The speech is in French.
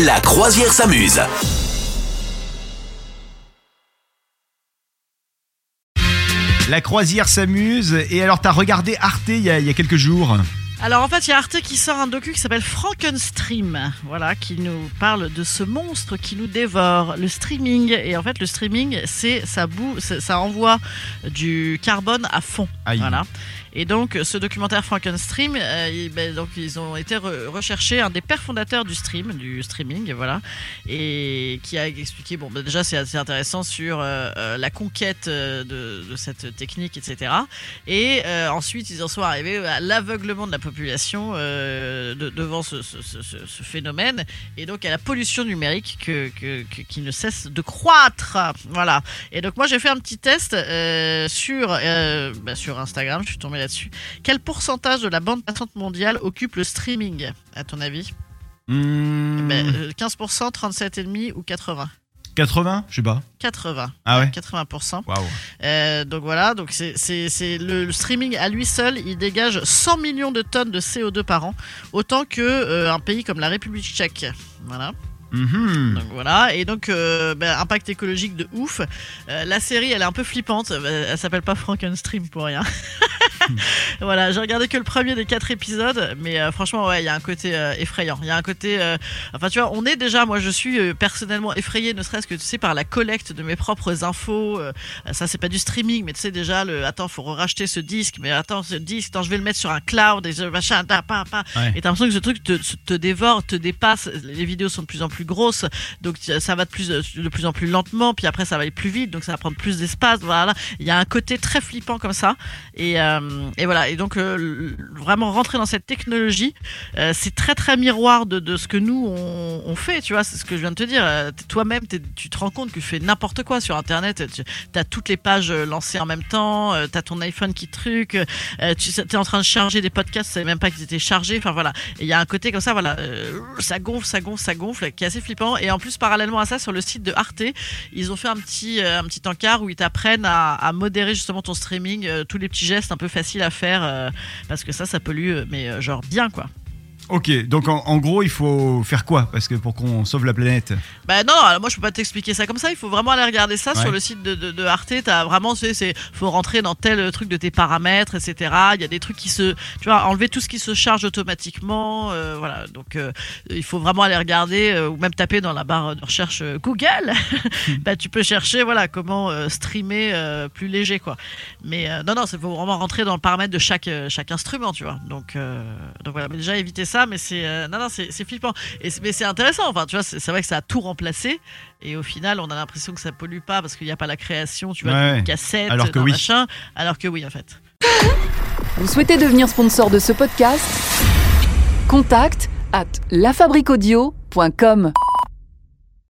La croisière s'amuse. La croisière s'amuse. Et alors, t'as regardé Arte il y, a, il y a quelques jours Alors en fait, il y a Arte qui sort un docu qui s'appelle Frankenstream, voilà, qui nous parle de ce monstre qui nous dévore, le streaming. Et en fait, le streaming, c'est ça boue, ça ça envoie du carbone à fond, Aïe. voilà. Et donc, ce documentaire Frankenstream, euh, ben, donc ils ont été re- recherchés un des pères fondateurs du stream, du streaming, voilà, et qui a expliqué, bon, ben, déjà c'est assez intéressant sur euh, euh, la conquête de, cette technique, etc. Et ensuite, ils en sont arrivés à l'aveuglement de la population de- devant ce, phénomène, et donc à la pollution numérique que, que- que- qui ne cesse de croître. Voilà. Et donc moi, j'ai fait un petit test sur bah, sur Instagram. Je suis tombé là-dessus. Quel pourcentage de la bande passante mondiale occupe le streaming, à ton avis? Hmm, Ben, euh, 15%, 37,5 ou 80 80 Je sais pas. 80. Ah ouais? 80%. Waouh. Euh, donc voilà, donc c'est c'est c'est le, le streaming à lui seul, il dégage 100 millions de tonnes de CO2 par an, autant que euh, un pays comme la République tchèque. Voilà. Mhm. Donc voilà, et donc euh, ben, impact écologique de ouf. Euh, la série, elle est un peu flippante. Elle s'appelle pas Frankenstream pour rien. voilà, j'ai regardé que le premier des quatre épisodes, mais euh, franchement, ouais, il y a un côté euh, effrayant. Il y a un côté, euh, enfin, tu vois, on est déjà, moi, je suis personnellement effrayé, ne serait-ce que tu sais par la collecte de mes propres infos. ça, c'est pas du streaming, mais tu sais déjà, le, attends, faut racheter ce disque, mais attends, ce disque, attends, je vais le mettre sur un cloud et machin, ta, pa, pa. Ouais. Et t'as l'impression que ce truc te, te dévore, te dépasse. Les vidéos sont de plus en plus grosses, donc ça va de plus, de plus en plus lentement. Puis après, ça va aller plus vite, donc ça va prendre plus d'espace. Voilà, il y a un côté très flippant comme ça. Et, euh, et voilà. Et donc euh, vraiment rentrer dans cette technologie, euh, c'est très très miroir de, de ce que nous on, fait. Tu vois, c'est ce que je viens de te dire. Euh, Toi-même, tu te rends compte que tu fais n'importe quoi sur Internet. Tu as toutes les pages euh, lancées en même temps. Tu as ton iPhone qui truc. euh, tu es en train de charger des podcasts, tu savais même pas qu'ils étaient chargés. Enfin voilà. Il y a un côté comme ça, voilà, euh, ça gonfle, ça gonfle, ça gonfle, qui est assez flippant. Et en plus, parallèlement à ça, sur le site de Arte, ils ont fait un petit, euh, un petit encart où ils t'apprennent à, modérer justement ton streaming, euh, tous les petits gestes un peu faciles à faire, euh, parce que ça, ça pollue, euh, mais euh, genre bien quoi. Ok, donc en, en gros, il faut faire quoi? Parce que pour qu'on sauve la planète. Bah non, alors moi je peux pas t'expliquer ça comme ça. Il faut vraiment aller regarder ça Ouais. sur le site de, de, de Arte. T'as vraiment, c'est, c'est, faut rentrer dans tel truc de tes paramètres, etc. Il y a des trucs qui se, tu vois, enlever tout ce qui se charge automatiquement. euh, voilà, donc euh, il faut vraiment aller regarder euh, ou même taper dans la barre de recherche Google. bah tu peux chercher, voilà, comment streamer plus léger, quoi. Mais non, non, il faut vraiment rentrer dans le paramètre de chaque chaque instrument, tu vois. Donc donc voilà, mais déjà éviter ça, mais c'est euh, non non, c'est, c'est flippant. Et mais c'est intéressant. Enfin, tu vois, c'est, vrai que ça a tout remplacé. Et au final, on a l'impression que ça pollue pas parce qu'il n'y a pas la création, tu vois, Ouais. de cassettes, Alors que oui. machin. Alors que oui, en fait. Vous souhaitez devenir sponsor de ce podcast? Contact à lafabriquaudio.com.